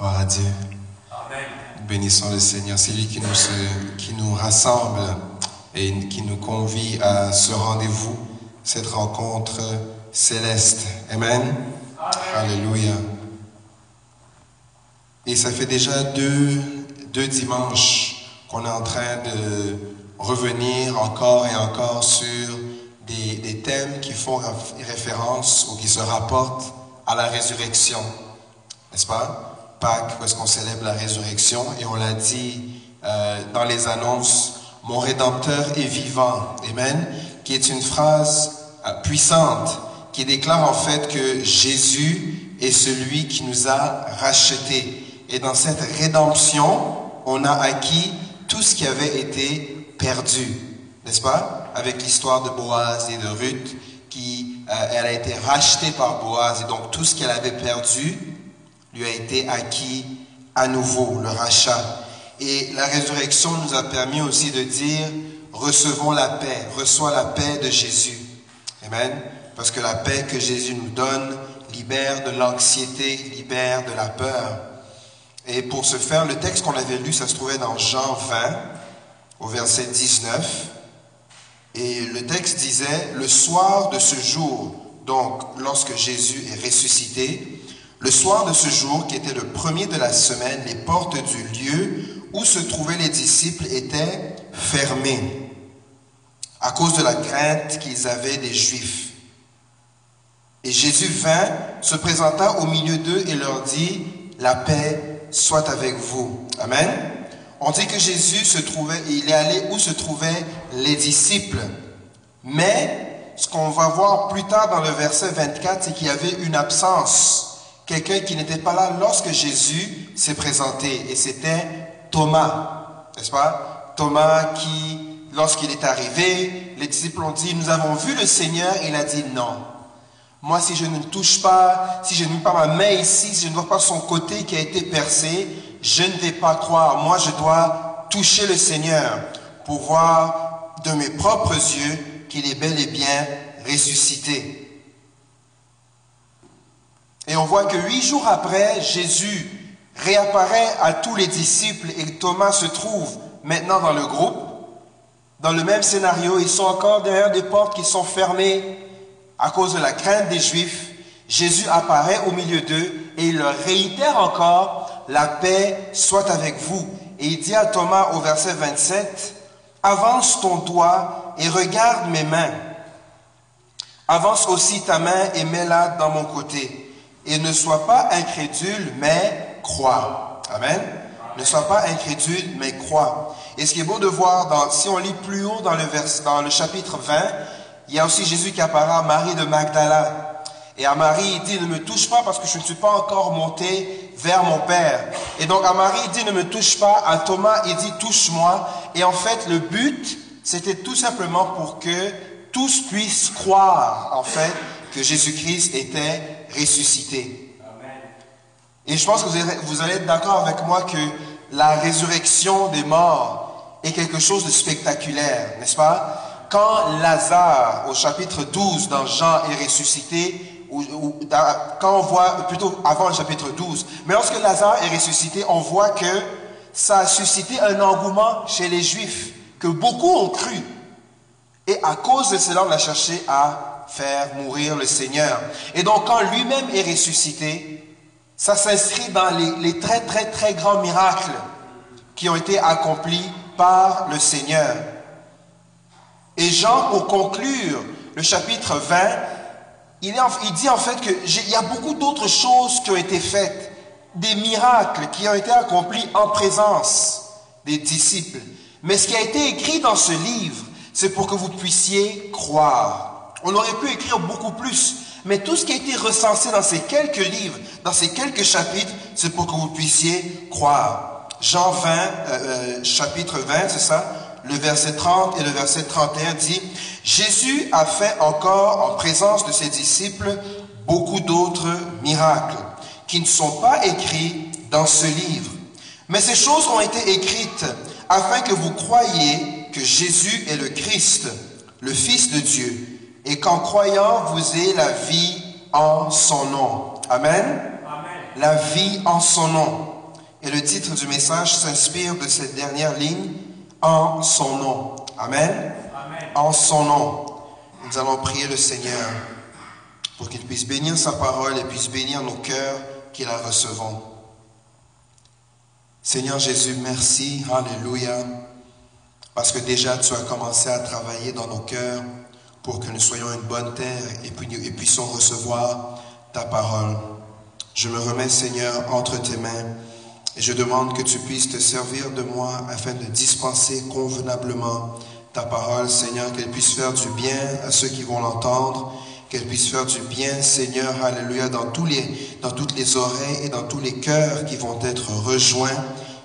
Gloire à Dieu. Bénissons le Seigneur. C'est lui qui nous, se- qui nous rassemble et qui nous convie à ce rendez-vous, cette rencontre céleste. Amen. Alléluia. Et ça fait déjà deux, deux dimanches qu'on est en train de revenir encore et encore sur des, des thèmes qui font référence ou qui se rapportent à la résurrection. N'est-ce pas? Pâques, où est-ce qu'on célèbre la résurrection, et on l'a dit euh, dans les annonces, mon Rédempteur est vivant. Amen. Qui est une phrase euh, puissante qui déclare en fait que Jésus est celui qui nous a rachetés. Et dans cette rédemption, on a acquis tout ce qui avait été perdu. N'est-ce pas? Avec l'histoire de Boaz et de Ruth, qui, euh, elle a été rachetée par Boaz, et donc tout ce qu'elle avait perdu lui a été acquis à nouveau, le rachat. Et la résurrection nous a permis aussi de dire, recevons la paix, reçois la paix de Jésus. Amen. Parce que la paix que Jésus nous donne libère de l'anxiété, libère de la peur. Et pour ce faire, le texte qu'on avait lu, ça se trouvait dans Jean 20, au verset 19. Et le texte disait, le soir de ce jour, donc lorsque Jésus est ressuscité, le soir de ce jour, qui était le premier de la semaine, les portes du lieu où se trouvaient les disciples étaient fermées à cause de la crainte qu'ils avaient des Juifs. Et Jésus vint, se présenta au milieu d'eux et leur dit, la paix soit avec vous. Amen. On dit que Jésus se trouvait, il est allé où se trouvaient les disciples. Mais ce qu'on va voir plus tard dans le verset 24, c'est qu'il y avait une absence. Quelqu'un qui n'était pas là lorsque Jésus s'est présenté. Et c'était Thomas. N'est-ce pas? Thomas qui, lorsqu'il est arrivé, les disciples ont dit, nous avons vu le Seigneur. Il a dit non. Moi, si je ne touche pas, si je ne mets pas ma main ici, si je ne vois pas son côté qui a été percé, je ne vais pas croire. Moi, je dois toucher le Seigneur pour voir de mes propres yeux qu'il est bel et bien ressuscité. Et on voit que huit jours après, Jésus réapparaît à tous les disciples et Thomas se trouve maintenant dans le groupe. Dans le même scénario, ils sont encore derrière des portes qui sont fermées à cause de la crainte des Juifs. Jésus apparaît au milieu d'eux et il leur réitère encore, la paix soit avec vous. Et il dit à Thomas au verset 27, avance ton doigt et regarde mes mains. Avance aussi ta main et mets-la dans mon côté. Et ne sois pas incrédule, mais crois. Amen. Ne sois pas incrédule, mais crois. Et ce qui est beau de voir, dans, si on lit plus haut dans le, vers, dans le chapitre 20, il y a aussi Jésus qui apparaît à Marie de Magdala. Et à Marie, il dit, ne me touche pas parce que je ne suis pas encore monté vers mon Père. Et donc à Marie, il dit, ne me touche pas. À Thomas, il dit, touche-moi. Et en fait, le but, c'était tout simplement pour que tous puissent croire, en fait, que Jésus-Christ était ressuscité. Et je pense que vous allez, vous allez être d'accord avec moi que la résurrection des morts est quelque chose de spectaculaire, n'est-ce pas? Quand Lazare, au chapitre 12 dans Jean, est ressuscité, ou, ou dans- quand on voit, plutôt avant le chapitre 12, mais lorsque Lazare est ressuscité, on voit que ça a suscité un engouement chez les Juifs, que beaucoup ont cru. Et à cause de cela, on a cherché à faire mourir le Seigneur. Et donc, quand lui-même est ressuscité, ça s'inscrit dans les, très, très, très grands miracles qui ont été accomplis par le Seigneur. Et Jean, pour conclure le chapitre 20, il, il dit en fait qu'il y a beaucoup d'autres choses qui ont été faites, des miracles qui ont été accomplis en présence des disciples. Mais ce qui a été écrit dans ce livre, c'est pour que vous puissiez croire. On aurait pu écrire beaucoup plus, mais tout ce qui a été recensé dans ces quelques livres, dans ces quelques chapitres, c'est pour que vous puissiez croire. Jean 20, euh, euh, chapitre 20, c'est ça? Le verset 30 et le verset 31 dit, Jésus a fait encore en présence de ses disciples beaucoup d'autres miracles qui ne sont pas écrits dans ce livre. Mais ces choses ont été écrites afin que vous croyiez que Jésus est le Christ, le Fils de Dieu, et qu'en croyant, vous ayez la vie en son nom. Amen. la vie en son nom. Et le titre du message s'inspire de cette dernière ligne, en son nom. Amen. En son nom. Nous allons prier le Seigneur pour qu'il puisse bénir sa parole et puisse bénir nos cœurs qui la recevons. Seigneur Jésus, merci. Alléluia. Parce que déjà tu as commencé à travailler dans nos cœurs pour que nous soyons une bonne terre et, puissions recevoir ta parole. Je me remets, Seigneur, entre tes mains et je demande que tu puisses te servir de moi afin de dispenser convenablement ta parole, Seigneur, qu'elle puisse faire du bien à ceux qui vont l'entendre, qu'elle puisse faire du bien, Seigneur, alléluia, dans toutes les oreilles et dans tous les cœurs qui vont être rejoints,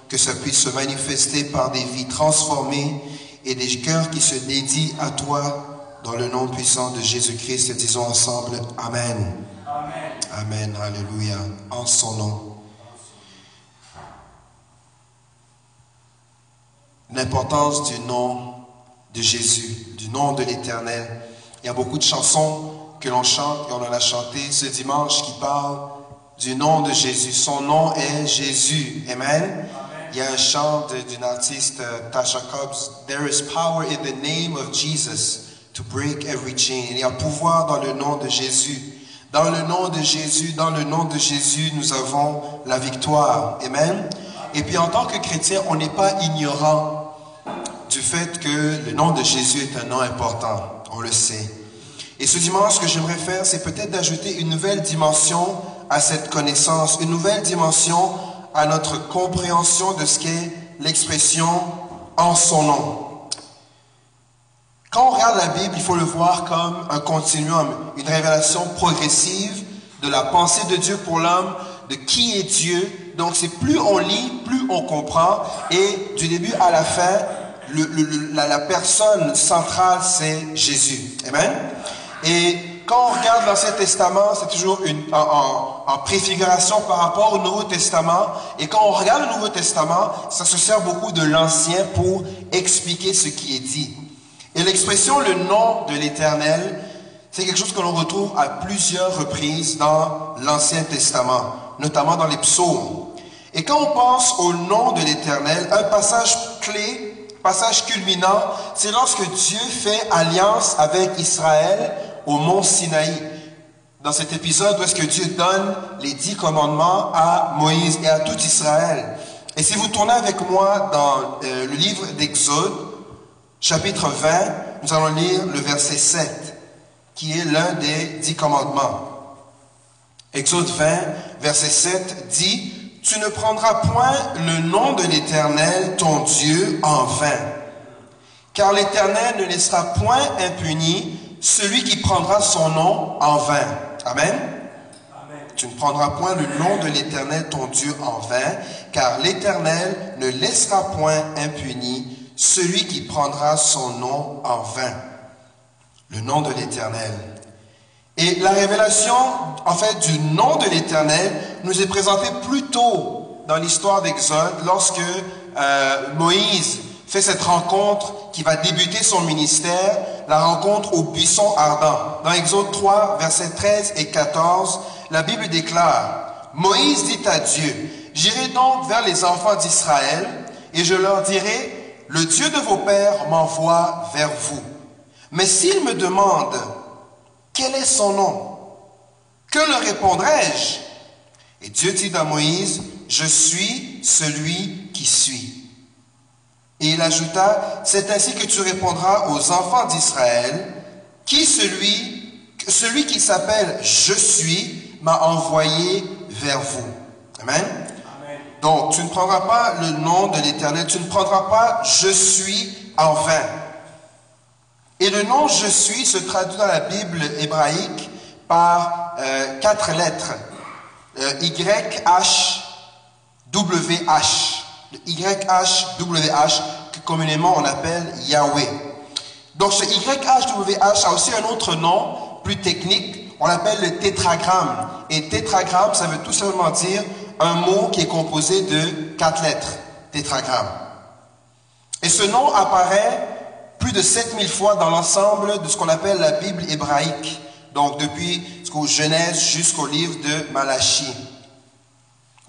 que ça puisse se manifester par des vies transformées et des cœurs qui se dédient à toi dans le nom puissant de Jésus-Christ. Disons ensemble, Amen. Amen. Amen, alléluia, en son nom. L'importance du nom de Jésus, du nom de l'Éternel. Il y a beaucoup de chansons que l'on chante et on en a chanté ce dimanche qui parlent du nom de Jésus. Son nom est Jésus. Amen. Il y a un chant d'une artiste, euh, Tasha Cobbs, There is power in the name of Jesus to break every chain. Il y a pouvoir dans le nom de Jésus. Dans le nom de Jésus, dans le nom de Jésus, nous avons la victoire. Amen. Et puis en tant que chrétien, on n'est pas ignorant du fait que le nom de Jésus est un nom important. On le sait. Et ce dimanche, ce que j'aimerais faire, c'est peut-être d'ajouter une nouvelle dimension à cette connaissance, une nouvelle dimension à notre compréhension de ce qu'est l'expression en son nom. Quand on regarde la Bible, il faut le voir comme un continuum, une révélation progressive de la pensée de Dieu pour l'homme, de qui est Dieu. Donc c'est plus on lit, plus on comprend, et du début à la fin, la, personne centrale, c'est Jésus. Amen. Et quand on regarde l'Ancien Testament, c'est toujours une, en, préfiguration par rapport au Nouveau Testament. Et quand on regarde le Nouveau Testament, ça se sert beaucoup de l'Ancien pour expliquer ce qui est dit. Et l'expression le nom de l'Éternel, c'est quelque chose que l'on retrouve à plusieurs reprises dans l'Ancien Testament, notamment dans les psaumes. Et quand on pense au nom de l'Éternel, un passage clé passage culminant, c'est lorsque Dieu fait alliance avec Israël au mont Sinaï. Dans cet épisode où est-ce que Dieu donne les dix commandements à Moïse et à tout Israël. Et si vous tournez avec moi dans euh, le livre d'Exode, chapitre 20, nous allons lire le verset 7, qui est l'un des dix commandements. Exode 20, verset 7 dit, tu ne prendras point le nom de l'Éternel, ton Dieu, en vain. Car l'Éternel ne laissera point impuni celui qui prendra son nom en vain. Amen. Tu ne prendras point le nom de l'Éternel, ton Dieu, en vain, car l'Éternel ne laissera point impuni celui qui prendra son nom en vain. Le nom de l'Éternel. Et la révélation, en fait, du nom de l'Éternel nous est présentée plus tôt dans l'histoire d'Exode, lorsque euh, Moïse fait cette rencontre qui va débuter son ministère, la rencontre au buisson ardent. Dans Exode 3, versets 13 et 14, la Bible déclare, Moïse dit à Dieu, J'irai donc vers les enfants d'Israël et je leur dirai, le Dieu de vos pères m'envoie vers vous. Mais s'ils me demandent, quel est son nom? Que leur répondrai-je? Et Dieu dit à Moïse, je suis celui qui suis. Et il ajouta, c'est ainsi que tu répondras aux enfants d'Israël, qui celui, celui qui s'appelle Je suis m'a envoyé vers vous. Amen. Donc, tu ne prendras pas le nom de l'Éternel, tu ne prendras pas Je suis en vain. Et le nom je suis se traduit dans la Bible hébraïque par euh, quatre lettres. Euh, Y, H, W, H. Y, H, W, H, que communément on appelle Yahweh. Donc ce Y, H, W, H a aussi un autre nom, plus technique, on l'appelle le tétragramme. Et tétragramme, ça veut tout simplement dire un mot qui est composé de quatre lettres. Tétragramme. Et ce nom apparaît plus de 7000 fois dans l'ensemble de ce qu'on appelle la Bible hébraïque, donc depuis Genèse jusqu'au livre de Malachie.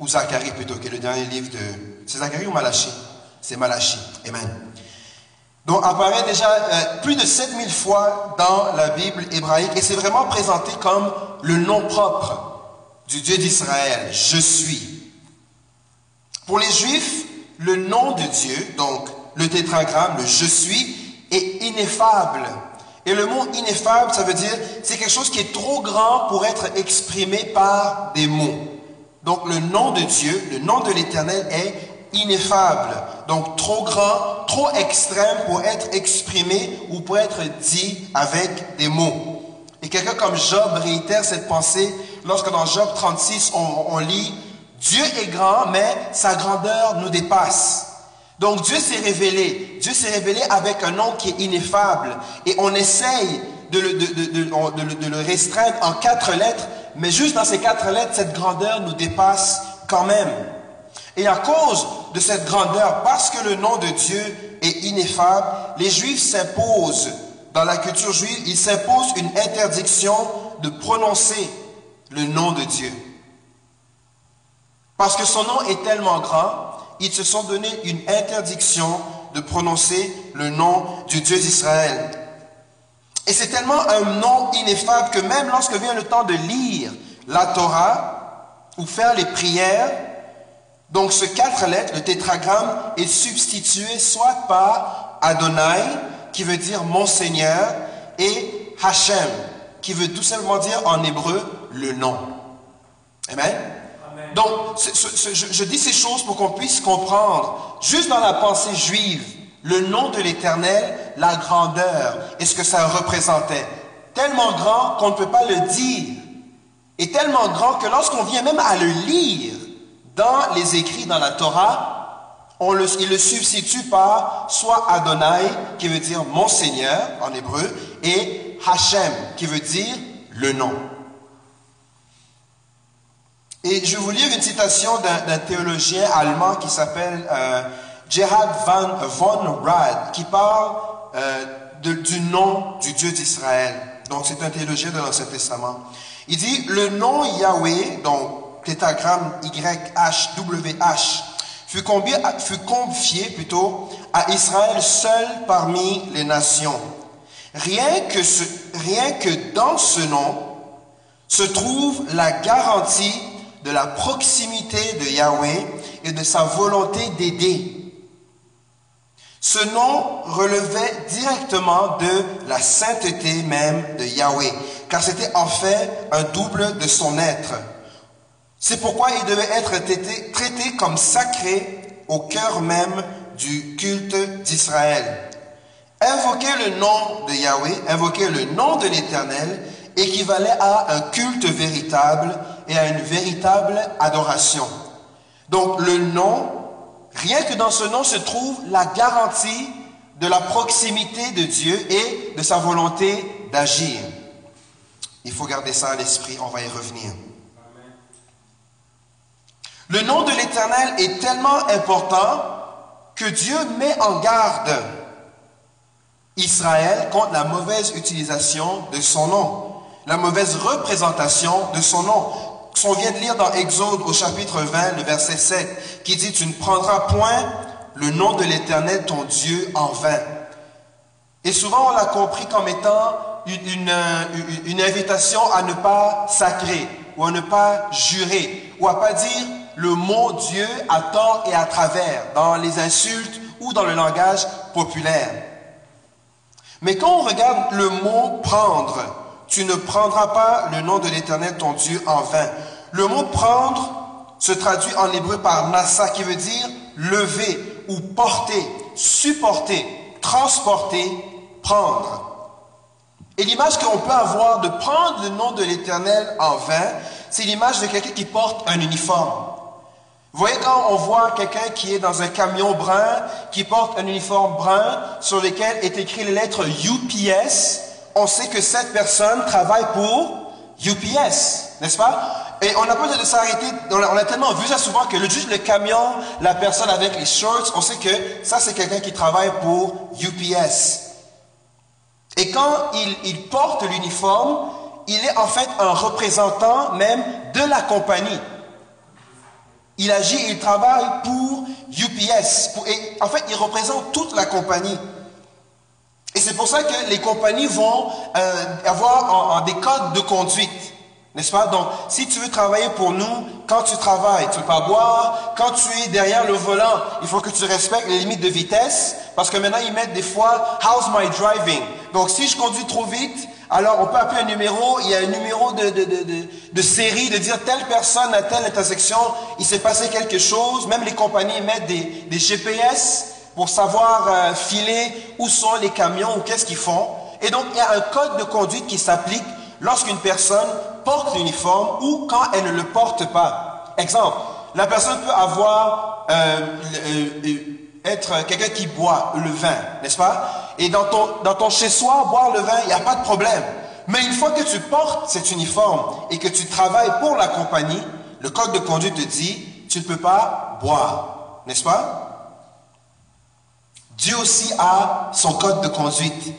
ou Zacharie plutôt, qui est le dernier livre de... C'est Zacharie ou Malachie? C'est Malachie. Amen. Donc apparaît déjà euh, plus de 7000 fois dans la Bible hébraïque et c'est vraiment présenté comme le nom propre du Dieu d'Israël. Je suis. Pour les Juifs, le nom de Dieu, donc le tétragramme, le je suis, est ineffable. Et le mot ineffable, ça veut dire c'est quelque chose qui est trop grand pour être exprimé par des mots. Donc le nom de Dieu, le nom de l'Éternel est ineffable. Donc trop grand, trop extrême pour être exprimé ou pour être dit avec des mots. Et quelqu'un comme Job réitère cette pensée lorsque dans Job 36, on, lit Dieu est grand, mais sa grandeur nous dépasse. Donc Dieu s'est révélé. Dieu s'est révélé avec un nom qui est ineffable. Et on essaye de, le, restreindre en quatre lettres, mais juste dans ces quatre lettres, cette grandeur nous dépasse quand même. Et à cause de cette grandeur, parce que le nom de Dieu est ineffable, les Juifs s'imposent, dans la culture juive, ils s'imposent une interdiction de prononcer le nom de Dieu. Parce que son nom est tellement grand, ils se sont donné une interdiction de prononcer le nom du Dieu d'Israël. Et c'est tellement un nom ineffable que même lorsque vient le temps de lire la Torah ou faire les prières, donc ce quatre lettres, le tétragramme, est substitué soit par Adonai, qui veut dire mon Seigneur, et Hashem, qui veut tout simplement dire en hébreu le nom. Amen? Donc, je, dis ces choses pour qu'on puisse comprendre, juste dans la pensée juive, le nom de l'Éternel, la grandeur et ce que ça représentait. Tellement grand qu'on ne peut pas le dire. Et tellement grand que lorsqu'on vient même à le lire dans les écrits dans la Torah, on le, il le substitue par soit Adonai, qui veut dire mon Seigneur en hébreu, et Hashem, qui veut dire le nom. Et je vous lire une citation d'un théologien allemand qui s'appelle euh, Gerhard van, von Rad, qui parle euh, du nom du Dieu d'Israël. Donc c'est un théologien de l'Ancien Testament. Il dit, le nom Yahweh, donc tétragramme YHWH, fut fut confié plutôt à Israël seul parmi les nations. Rien que, rien que dans ce nom se trouve la garantie de la proximité de Yahweh et de sa volonté d'aider. Ce nom relevait directement de la sainteté même de Yahweh, car c'était en fait un double de son être. C'est pourquoi il devait être traité, comme sacré au cœur même du culte d'Israël. Invoquer le nom de Yahweh, invoquer le nom de l'Éternel, équivalait à un culte véritable et à une véritable adoration. Donc le nom, rien que dans ce nom se trouve la garantie de la proximité de Dieu et de sa volonté d'agir. Il faut garder ça à l'esprit, on va y revenir. Le nom de l'Éternel est tellement important que Dieu met en garde Israël contre la mauvaise utilisation de son nom, la mauvaise représentation de son nom qu'on vient de lire dans Exode au chapitre 20, le verset 7, qui dit, tu ne prendras point le nom de l'Éternel, ton Dieu, en vain. Et souvent, on l'a compris comme étant une, une, invitation à ne pas sacrer, ou à ne pas jurer, ou à pas dire le mot Dieu à tort et à travers, dans les insultes ou dans le langage populaire. Mais quand on regarde le mot prendre, tu ne prendras pas le nom de l'Éternel ton Dieu en vain. Le mot prendre se traduit en hébreu par nasa, qui veut dire lever ou porter, supporter, transporter, prendre. Et l'image qu'on peut avoir de prendre le nom de l'Éternel en vain, c'est l'image de quelqu'un qui porte un uniforme. Vous voyez quand on voit quelqu'un qui est dans un camion brun, qui porte un uniforme brun sur lequel est écrit les lettres UPS, on sait que cette personne travaille pour UPS, n'est-ce pas? Et on n'a pas besoin de s'arrêter, on a tellement vu ça souvent que le, juste le camion, la personne avec les shorts, on sait que ça c'est quelqu'un qui travaille pour UPS. Et quand il, porte l'uniforme, il est en fait un représentant même de la compagnie. Il agit il travaille pour UPS. et en fait, il représente toute la compagnie. Et c'est pour ça que les compagnies vont euh, avoir des codes de conduite. N'est-ce pas? Donc, si tu veux travailler pour nous, quand tu travailles, tu ne peux pas boire. Quand tu es derrière le volant, il faut que tu respectes les limites de vitesse. Parce que maintenant, ils mettent des fois, how's my driving? Donc, si je conduis trop vite, alors on peut appeler un numéro, il y a un numéro de, de, de, de, série, de dire telle personne à telle intersection, il s'est passé quelque chose. Même les compagnies mettent des, des GPS pour savoir euh, filer où sont les camions ou qu'est-ce qu'ils font. Et donc, il y a un code de conduite qui s'applique lorsqu'une personne porte l'uniforme ou quand elle ne le porte pas. Exemple, la personne peut avoir, euh, euh, être quelqu'un qui boit le vin, n'est-ce pas? Et dans ton, dans ton chez-soi, boire le vin, il n'y a pas de problème. Mais une fois que tu portes cet uniforme et que tu travailles pour la compagnie, le code de conduite te dit, tu ne peux pas boire, n'est-ce pas? Dieu aussi a son code de conduite.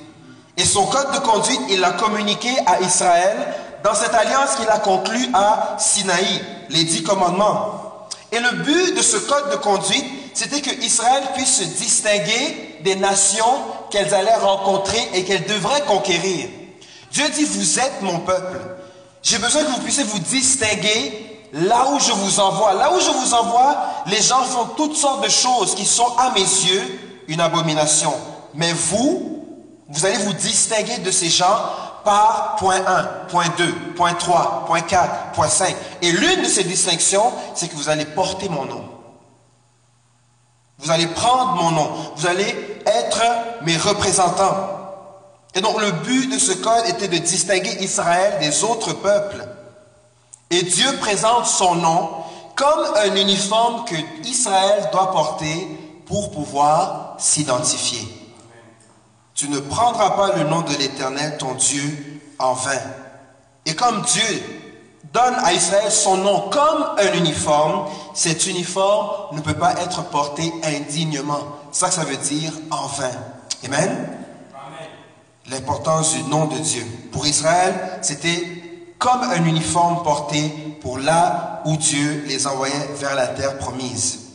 Et son code de conduite, il l'a communiqué à Israël dans cette alliance qu'il a conclue à Sinaï, les dix commandements. Et le but de ce code de conduite, c'était que Israël puisse se distinguer des nations qu'elles allaient rencontrer et qu'elles devraient conquérir. Dieu dit, vous êtes mon peuple. J'ai besoin que vous puissiez vous distinguer là où je vous envoie. Là où je vous envoie, les gens font toutes sortes de choses qui sont à mes yeux une abomination. Mais vous, vous allez vous distinguer de ces gens par point 1, point 2, point 3, point 4, point 5. Et l'une de ces distinctions, c'est que vous allez porter mon nom. Vous allez prendre mon nom. Vous allez être mes représentants. Et donc le but de ce code était de distinguer Israël des autres peuples. Et Dieu présente son nom comme un uniforme que Israël doit porter pour pouvoir s'identifier. Tu ne prendras pas le nom de l'Éternel, ton Dieu, en vain. Et comme Dieu donne à Israël son nom comme un uniforme, cet uniforme ne peut pas être porté indignement. Ça, ça veut dire en vain. Amen. L'importance du nom de Dieu. Pour Israël, c'était comme un uniforme porté pour là où Dieu les envoyait vers la terre promise.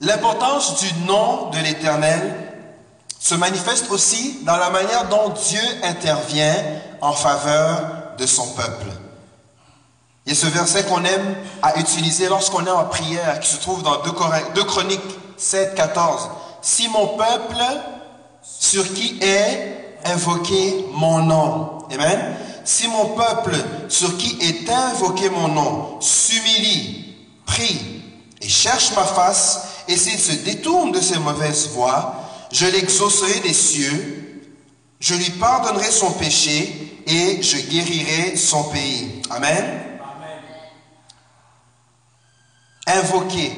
L'importance du nom de l'Éternel se manifeste aussi dans la manière dont Dieu intervient en faveur de son peuple. Il y a ce verset qu'on aime à utiliser lorsqu'on est en prière, qui se trouve dans 2 Chroniques 7, 14. Si mon peuple, sur qui est invoqué mon nom, Amen. Si mon peuple, sur qui est invoqué mon nom, s'humilie, prie et cherche ma face, et s'il se détourne de ses mauvaises voies, je l'exaucerai des cieux, je lui pardonnerai son péché et je guérirai son pays. Amen. Invoquer.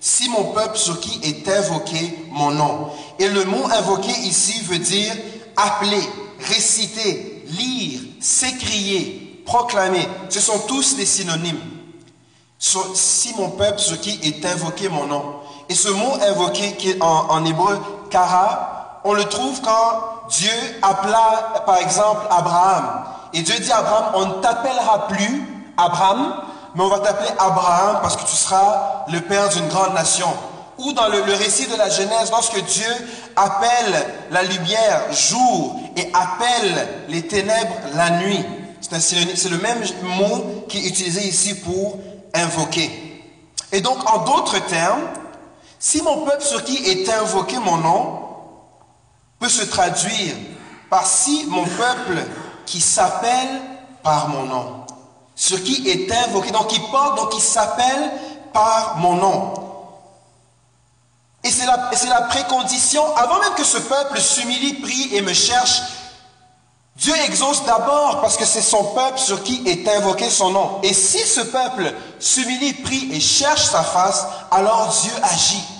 Si mon peuple sur qui est invoqué mon nom. Et le mot invoquer ici veut dire appeler, réciter, lire, s'écrier, proclamer. Ce sont tous des synonymes. Si mon peuple sur qui est invoqué mon nom. Et ce mot invoqué qui en, hébreu, kara, on le trouve quand Dieu appela, par exemple, Abraham. Et Dieu dit à Abraham, on ne t'appellera plus Abraham, mais on va t'appeler Abraham parce que tu seras le père d'une grande nation. Ou dans le, récit de la Genèse, lorsque Dieu appelle la lumière jour et appelle les ténèbres la nuit. C'est le même mot qui est utilisé ici pour invoquer. Et donc, en d'autres termes, si mon peuple sur qui est invoqué mon nom peut se traduire par si mon peuple qui s'appelle par mon nom, sur qui est invoqué, donc qui porte, donc qui s'appelle par mon nom. Et c'est la, la précondition, avant même que ce peuple s'humilie, prie et me cherche, Dieu exauce d'abord parce que c'est son peuple sur qui est invoqué son nom. Et si ce peuple s'humilie, prie et cherche sa face, alors Dieu agit.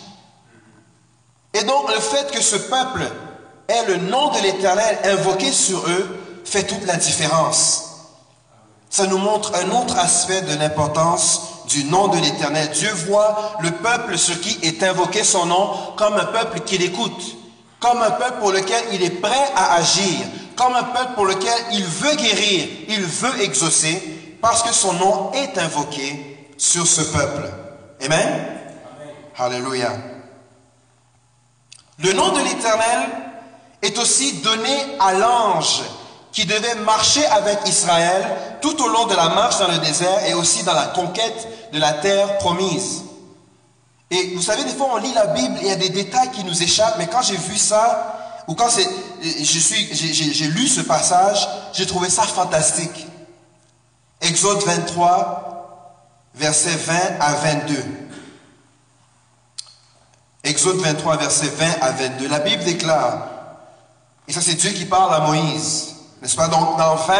Et donc le fait que ce peuple ait le nom de l'Éternel invoqué sur eux fait toute la différence. Ça nous montre un autre aspect de l'importance du nom de l'Éternel. Dieu voit le peuple sur qui est invoqué son nom comme un peuple qui l'écoute, comme un peuple pour lequel il est prêt à agir, comme un peuple pour lequel il veut guérir, il veut exaucer, parce que son nom est invoqué sur ce peuple. Amen. Alléluia. Le nom de l'Éternel est aussi donné à l'ange qui devait marcher avec Israël tout au long de la marche dans le désert et aussi dans la conquête de la terre promise. Et vous savez, des fois, on lit la Bible et il y a des détails qui nous échappent, mais quand j'ai vu ça, ou quand j'ai lu ce passage, j'ai trouvé ça fantastique. Exode 23, versets 20 à 22. Exode 23, versets 20 à 22. La Bible déclare, et ça c'est Dieu qui parle à Moïse, n'est-ce pas? Donc 20,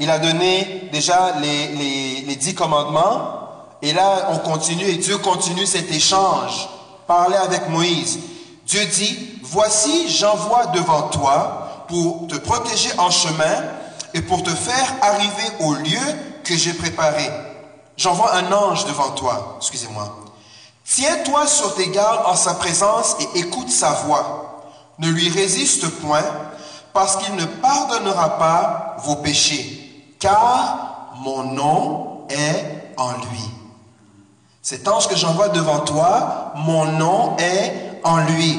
il a donné déjà les, les, les dix commandements, et là, on continue et Dieu continue cet échange. Parler avec Moïse. Dieu dit, voici, j'envoie devant toi pour te protéger en chemin et pour te faire arriver au lieu que j'ai préparé. J'envoie un ange devant toi. Excusez-moi. Tiens-toi sur tes gardes en sa présence et écoute sa voix. Ne lui résiste point, parce qu'il ne pardonnera pas vos péchés, car mon nom est en lui. Cet ange que j'envoie devant toi, mon nom est en lui.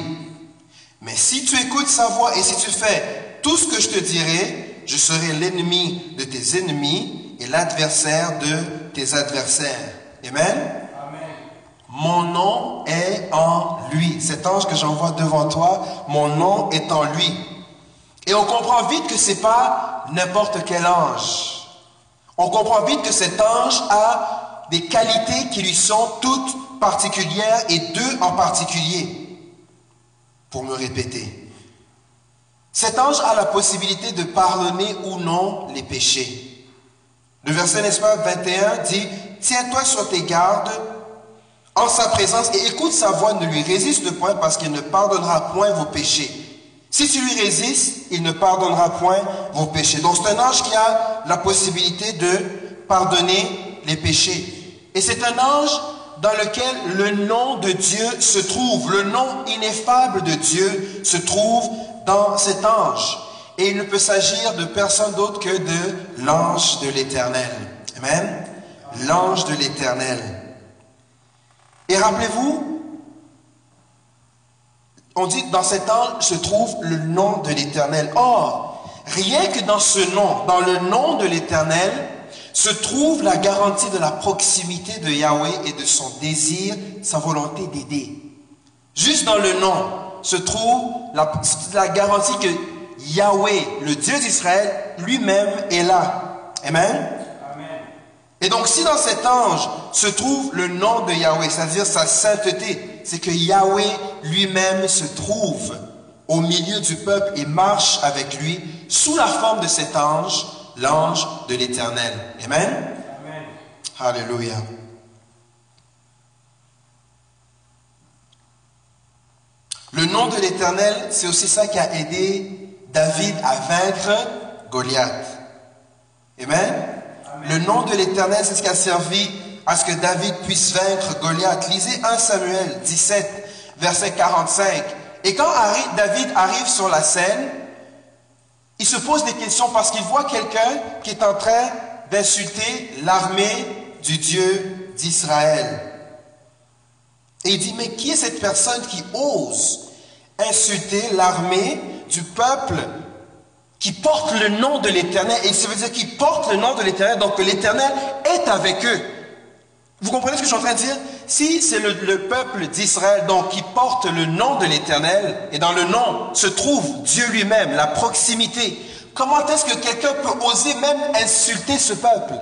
Mais si tu écoutes sa voix et si tu fais tout ce que je te dirai, je serai l'ennemi de tes ennemis et l'adversaire de tes adversaires. Amen. Mon nom est en lui. Cet ange que j'envoie devant toi, mon nom est en lui. Et on comprend vite que c'est pas n'importe quel ange. On comprend vite que cet ange a des qualités qui lui sont toutes particulières et deux en particulier, pour me répéter. Cet ange a la possibilité de pardonner ou non les péchés. Le verset, n'est-ce pas, 21 dit, Tiens-toi sur tes gardes en sa présence et écoute sa voix, ne lui résiste point parce qu'il ne pardonnera point vos péchés. Si tu lui résistes, il ne pardonnera point vos péchés. Donc c'est un ange qui a la possibilité de pardonner les péchés. Et c'est un ange dans lequel le nom de Dieu se trouve. Le nom ineffable de Dieu se trouve dans cet ange. Et il ne peut s'agir de personne d'autre que de l'ange de l'Éternel. Amen. L'ange de l'Éternel. Et rappelez-vous, on dit dans cet ange se trouve le nom de l'Éternel. Or, rien que dans ce nom, dans le nom de l'Éternel, se trouve la garantie de la proximité de Yahweh et de son désir, sa volonté d'aider. Juste dans le nom se trouve la, la garantie que Yahweh, le Dieu d'Israël, lui-même est là. Amen. Et donc si dans cet ange se trouve le nom de Yahweh, c'est-à-dire sa sainteté, c'est que Yahweh lui-même se trouve au milieu du peuple et marche avec lui sous la forme de cet ange l'ange de l'Éternel. Amen? Alléluia. Le nom de l'Éternel, c'est aussi ça qui a aidé David à vaincre Goliath. Amen? Le nom de l'Éternel, c'est ce qui a servi à ce que David puisse vaincre Goliath. Lisez 1 Samuel 17, verset 45. Et quand David arrive sur la scène, il se pose des questions parce qu'il voit quelqu'un qui est en train d'insulter l'armée du Dieu d'Israël. Et il dit, mais qui est cette personne qui ose insulter l'armée du peuple qui porte le nom de l'Éternel Et ça veut dire qu'il porte le nom de l'Éternel, donc l'Éternel est avec eux. Vous comprenez ce que je suis en train de dire? Si c'est le, peuple d'Israël donc qui porte le nom de l'Éternel, et dans le nom se trouve Dieu lui-même, la proximité, comment est-ce que quelqu'un peut oser même insulter ce peuple?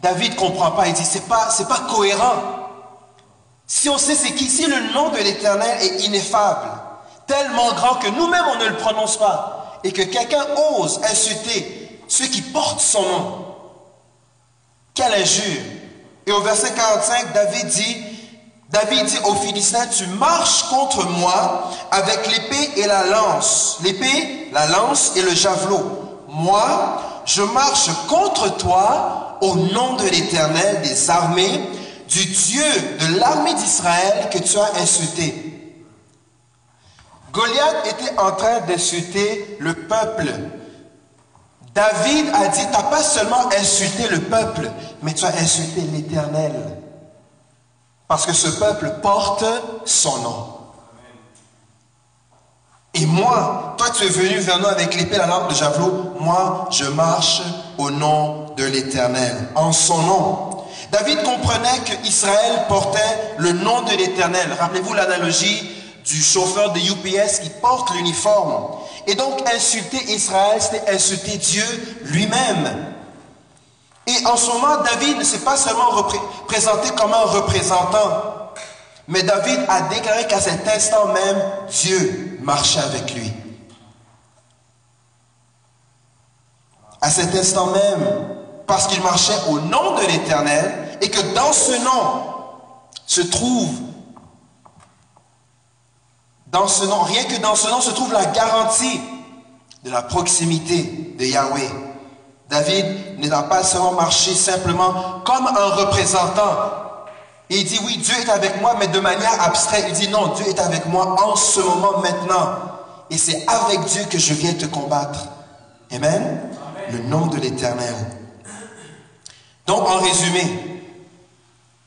David comprend pas, il dit c'est pas pas cohérent. Si on sait c'est qui, si le nom de l'Éternel est ineffable, tellement grand que nous-mêmes on ne le prononce pas, et que quelqu'un ose insulter ceux qui portent son nom, quelle injure. Et au verset 45, David dit, David dit aux Philistins, tu marches contre moi avec l'épée et la lance. L'épée, la lance et le javelot. Moi, je marche contre toi au nom de l'Éternel des armées, du Dieu de l'armée d'Israël que tu as insulté. Goliath était en train d'insulter le peuple David a dit, tu n'as pas seulement insulté le peuple, mais tu as insulté l'Éternel. Parce que ce peuple porte son nom. Et moi, toi tu es venu vers nous avec l'épée, la lampe de javelot. Moi, je marche au nom de l'Éternel, en son nom. David comprenait que Israël portait le nom de l'Éternel. Rappelez-vous l'analogie du chauffeur de UPS qui porte l'uniforme. Et donc insulter Israël, c'était insulter Dieu lui-même. Et en ce moment, David ne s'est pas seulement présenté comme un représentant, mais David a déclaré qu'à cet instant même, Dieu marchait avec lui. À cet instant même, parce qu'il marchait au nom de l'Éternel, et que dans ce nom se trouve, dans ce nom, rien que dans ce nom se trouve la garantie de la proximité de Yahweh. David n'a pas seulement marché simplement comme un représentant. il dit, oui, Dieu est avec moi, mais de manière abstraite. Il dit, non, Dieu est avec moi en ce moment, maintenant. Et c'est avec Dieu que je viens te combattre. Amen. Le nom de l'Éternel. Donc, en résumé,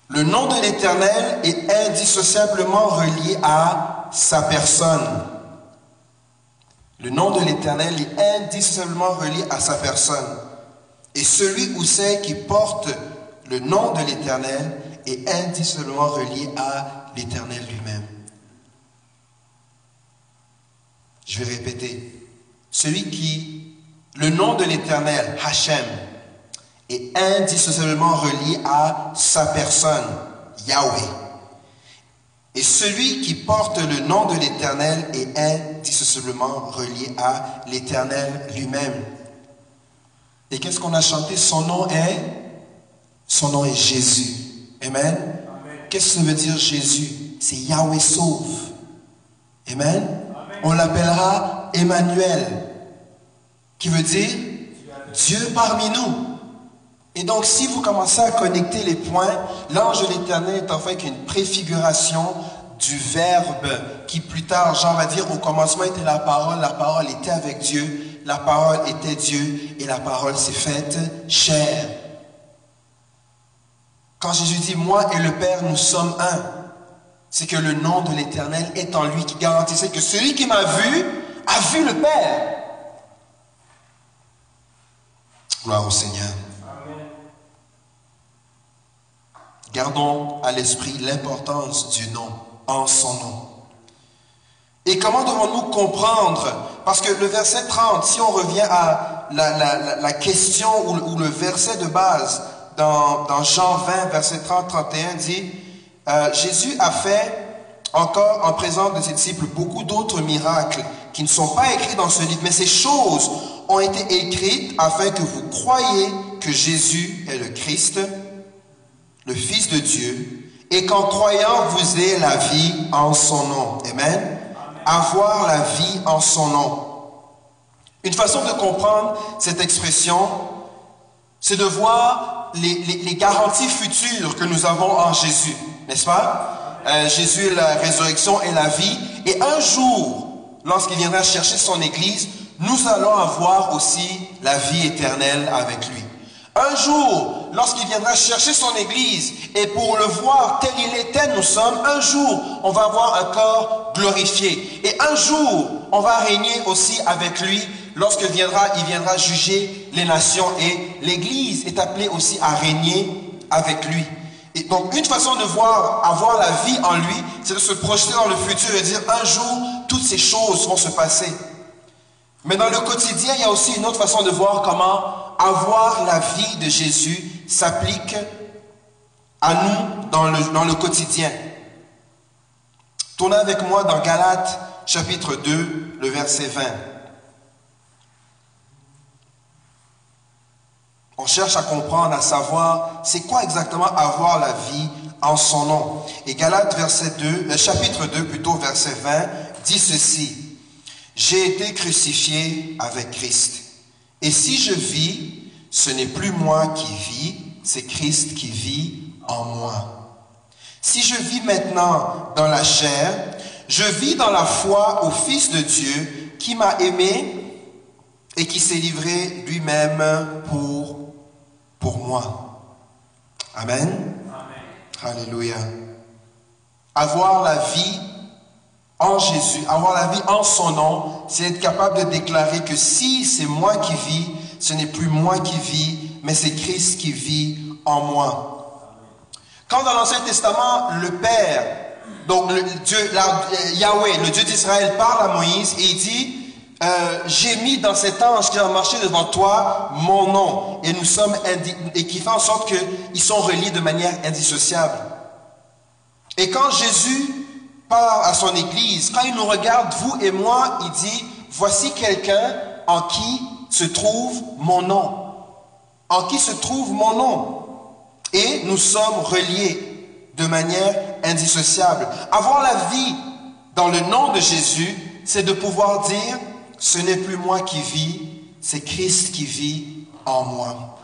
le nom de l'Éternel est indissociablement relié à sa personne. Le nom de l'Éternel est indissociablement relié à sa personne. Et celui ou celle qui porte le nom de l'Éternel est indissociablement relié à l'Éternel lui-même. Je vais répéter. Celui qui, le nom de l'Éternel, Hachem, est indissociablement relié à sa personne, Yahweh. Et celui qui porte le nom de l'Éternel est indissociablement relié à l'Éternel lui-même. Et qu'est-ce qu'on a chanté? Son nom est Son nom est Jésus. Amen. Qu'est-ce que ça veut dire Jésus? C'est Yahweh sauve. Amen? On l'appellera Emmanuel, qui veut dire Dieu parmi nous. Et donc, si vous commencez à connecter les points, l'ange de l'éternel est en fait qu'une préfiguration du verbe qui plus tard, Jean va dire, au commencement était la parole, la parole était avec Dieu, la parole était Dieu et la parole s'est faite chair. Quand Jésus dit, moi et le Père, nous sommes un, c'est que le nom de l'Éternel est en lui qui garantissait que celui qui m'a vu a vu le Père. Gloire au Seigneur. Gardons à l'esprit l'importance du nom en son nom. Et comment devons-nous comprendre? Parce que le verset 30, si on revient à la, question ou, le verset de base dans, Jean 20, verset 30-31, dit, euh, Jésus a fait encore en présence de ses disciples beaucoup d'autres miracles qui ne sont pas écrits dans ce livre, mais ces choses ont été écrites afin que vous croyiez que Jésus est le Christ, le Fils de Dieu, et qu'en croyant, vous ayez la vie en son nom. Amen. Avoir la vie en son nom. Une façon de comprendre cette expression, c'est de voir les, garanties futures que nous avons en Jésus, n'est-ce pas? Euh, Jésus est la résurrection et la vie. Et un jour, lorsqu'il viendra chercher son Église, nous allons avoir aussi la vie éternelle avec lui. Un jour, lorsqu'il viendra chercher son Église, et pour le voir tel il était, nous sommes, un jour, on va avoir un corps glorifié. Et un jour, on va régner aussi avec lui lorsqu'il viendra, il viendra juger les nations. Et l'Église est appelée aussi à régner avec lui. Donc, une façon de voir, avoir la vie en lui, c'est de se projeter dans le futur et dire, un jour, toutes ces choses vont se passer. Mais dans le quotidien, il y a aussi une autre façon de voir comment avoir la vie de Jésus s'applique à nous dans le, dans le quotidien. Tournez avec moi dans Galates chapitre 2, le verset 20. On cherche à comprendre, à savoir, c'est quoi exactement avoir la vie en son nom. Et Galates verset 2, le chapitre 2 plutôt verset 20 dit ceci. J'ai été crucifié avec Christ. Et si je vis, ce n'est plus moi qui vis, c'est Christ qui vit en moi. Si je vis maintenant dans la chair, je vis dans la foi au Fils de Dieu qui m'a aimé et qui s'est livré lui-même pour, pour moi. Amen. Alléluia. Avoir la vie en Jésus, avoir la vie en son nom, c'est être capable de déclarer que si c'est moi qui vis, ce n'est plus moi qui vis, mais c'est Christ qui vit en moi. Quand dans l'Ancien Testament, le Père, donc le Dieu, Yahweh, le Dieu d'Israël, parle à Moïse et il dit, euh, j'ai mis dans cet ange qui a marché devant toi mon nom et nous sommes et qui fait en sorte qu'ils sont reliés de manière indissociable. Et quand Jésus part à son église, quand il nous regarde, vous et moi, il dit, voici quelqu'un en qui se trouve mon nom. En qui se trouve mon nom. Et nous sommes reliés de manière indissociable. Avoir la vie dans le nom de Jésus, c'est de pouvoir dire, ce n'est plus moi qui vis, c'est Christ qui vit en moi.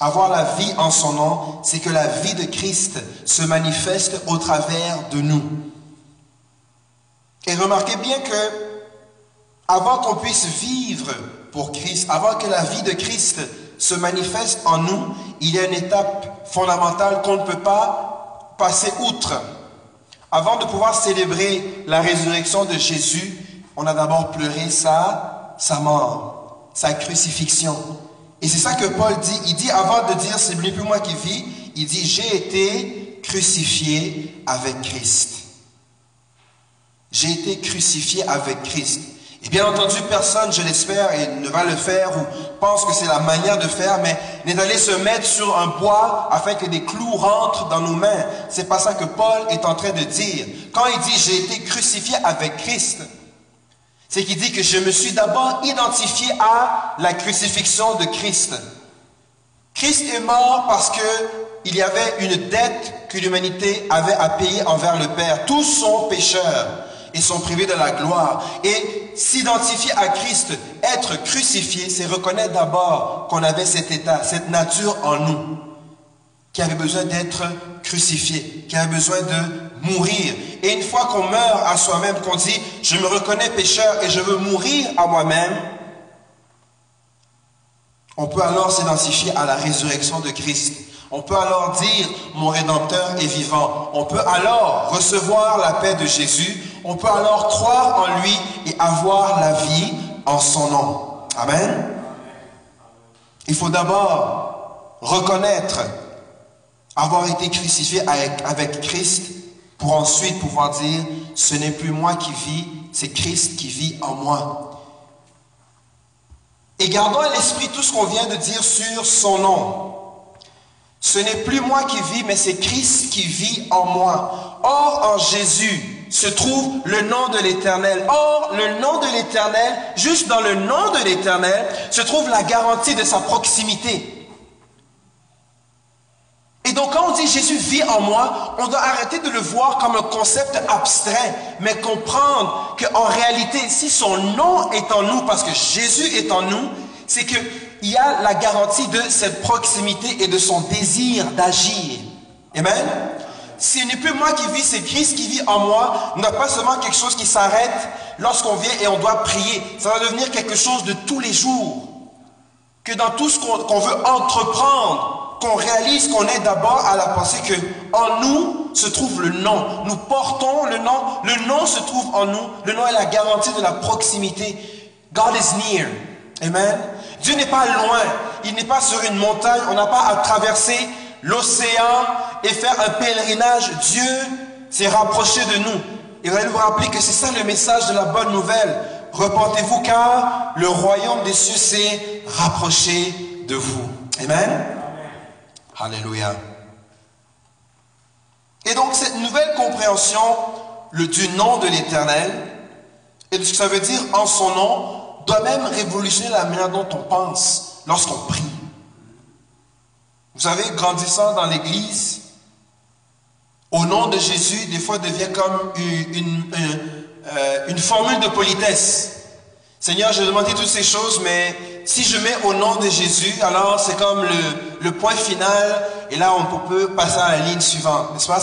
Avoir la vie en son nom, c'est que la vie de Christ se manifeste au travers de nous. Et remarquez bien que, avant qu'on puisse vivre pour Christ, avant que la vie de Christ se manifeste en nous, il y a une étape fondamentale qu'on ne peut pas passer outre. Avant de pouvoir célébrer la résurrection de Jésus, on a d'abord pleuré sa, sa mort, sa crucifixion. Et c'est ça que Paul dit. Il dit, avant de dire c'est plus moi qui vis, il dit j'ai été crucifié avec Christ. J'ai été crucifié avec Christ. Et bien entendu, personne, je l'espère, ne va le faire ou pense que c'est la manière de faire, mais n'est d'aller se mettre sur un bois afin que des clous rentrent dans nos mains. C'est pas ça que Paul est en train de dire. Quand il dit j'ai été crucifié avec Christ, c'est qu'il dit que je me suis d'abord identifié à la crucifixion de Christ. Christ est mort parce que il y avait une dette que l'humanité avait à payer envers le Père. Tous sont pécheurs et sont privés de la gloire. Et s'identifier à Christ, être crucifié, c'est reconnaître d'abord qu'on avait cet état, cette nature en nous, qui avait besoin d'être crucifié, qui avait besoin de mourir. Et une fois qu'on meurt à soi-même, qu'on dit, je me reconnais pécheur et je veux mourir à moi-même, on peut alors s'identifier à la résurrection de Christ. On peut alors dire, mon Rédempteur est vivant. On peut alors recevoir la paix de Jésus. On peut alors croire en lui et avoir la vie en son nom. Amen. Il faut d'abord reconnaître avoir été crucifié avec, avec Christ pour ensuite pouvoir dire, ce n'est plus moi qui vis, c'est Christ qui vit en moi. Et gardons à l'esprit tout ce qu'on vient de dire sur son nom. Ce n'est plus moi qui vis, mais c'est Christ qui vit en moi. Or, en Jésus se trouve le nom de l'Éternel. Or, le nom de l'Éternel, juste dans le nom de l'Éternel, se trouve la garantie de sa proximité. Et donc quand on dit Jésus vit en moi, on doit arrêter de le voir comme un concept abstrait, mais comprendre qu'en réalité, si son nom est en nous, parce que Jésus est en nous, c'est qu'il y a la garantie de cette proximité et de son désir d'agir. Amen? Ce n'est plus moi qui vis, c'est Christ qui vit en moi. n'a pas seulement quelque chose qui s'arrête lorsqu'on vient et on doit prier. Ça va devenir quelque chose de tous les jours. Que dans tout ce qu'on veut entreprendre, qu'on réalise qu'on est d'abord à la pensée que en nous se trouve le nom. Nous portons le nom. Le nom se trouve en nous. Le nom est la garantie de la proximité. God is near. Amen. Dieu n'est pas loin. Il n'est pas sur une montagne. On n'a pas à traverser l'océan et faire un pèlerinage. Dieu s'est rapproché de nous. Et vous vous rappeler que c'est ça le message de la bonne nouvelle. Repentez-vous car le royaume des cieux s'est rapproché de vous. Amen. Alléluia. Et donc cette nouvelle compréhension le, du nom de l'Éternel et de ce que ça veut dire en son nom doit même révolutionner la manière dont on pense lorsqu'on prie. Vous savez, grandissant dans l'Église, au nom de Jésus, des fois devient comme une, euh, une formule de politesse. Seigneur, je demandé toutes ces choses, mais si je mets au nom de Jésus, alors c'est comme le, point final, et là on peut passer à la ligne suivante, n'est-ce pas?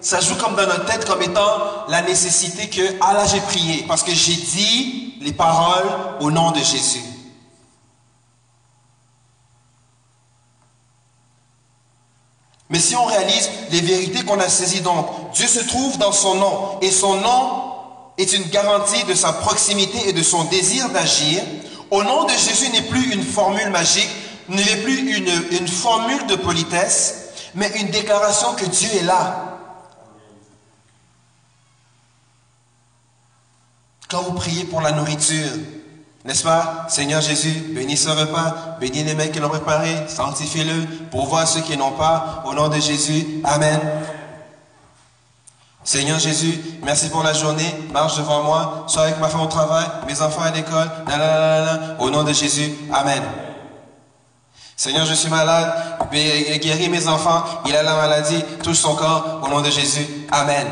Ça joue comme dans notre tête comme étant la nécessité que, ah là j'ai prié, parce que j'ai dit les paroles au nom de Jésus. Mais si on réalise les vérités qu'on a saisies, donc, Dieu se trouve dans son nom, et son nom est une garantie de sa proximité et de son désir d'agir, au nom de Jésus n'est plus une formule magique, n'est plus une, formule de politesse, mais une déclaration que Dieu est là. Quand vous priez pour la nourriture, n'est-ce pas? Seigneur Jésus, bénis ce repas, bénis les mecs qui l'ont préparé, sanctifie-le, pour voir ceux qui n'ont pas, au nom de Jésus. Amen. Seigneur Jésus, merci pour la journée, marche devant moi, sois avec ma femme au travail, mes enfants à l'école, au nom de Jésus. Amen. Seigneur, je suis malade, guéris mes enfants, il a la maladie, touche son corps, au nom de Jésus. Amen.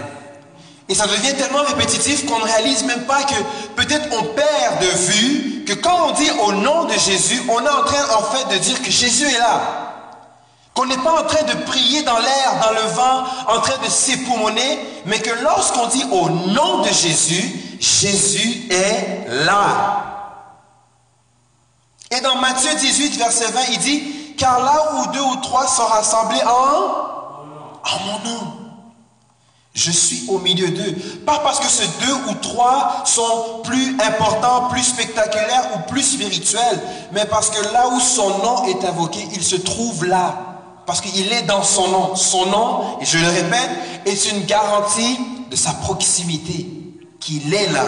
Et ça devient tellement répétitif qu'on ne réalise même pas que peut-être on perd de vue que quand on dit au nom de Jésus, on est en train en fait de dire que Jésus est là. Qu'on n'est pas en train de prier dans l'air, dans le vent, en train de s'époumoner, mais que lorsqu'on dit au nom de Jésus, Jésus est là. Et dans Matthieu 18, verset 20, il dit, car là où deux ou trois sont rassemblés en, en mon nom, je suis au milieu d'eux. Pas parce que ces deux ou trois sont plus importants, plus spectaculaires ou plus spirituels, mais parce que là où son nom est invoqué, il se trouve là. Parce qu'il est dans son nom. Son nom, et je le répète, est une garantie de sa proximité, qu'il est là.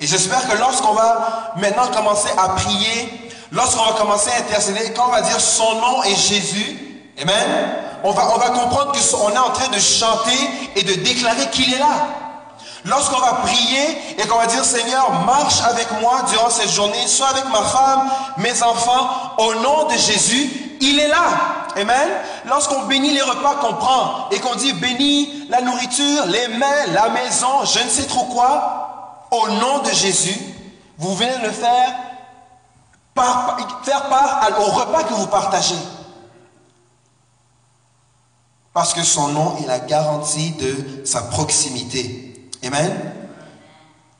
Et j'espère que lorsqu'on va maintenant commencer à prier, lorsqu'on va commencer à intercéder, quand on va dire son nom est Jésus, Amen, on va, on va comprendre qu'on est en train de chanter et de déclarer qu'il est là. Lorsqu'on va prier et qu'on va dire Seigneur, marche avec moi durant cette journée, soit avec ma femme, mes enfants, au nom de Jésus, il est là. Amen. Lorsqu'on bénit les repas qu'on prend et qu'on dit bénis la nourriture, les mains, la maison, je ne sais trop quoi, au nom de Jésus, vous venez le faire, par, faire part au repas que vous partagez. Parce que son nom est la garantie de sa proximité. Amen.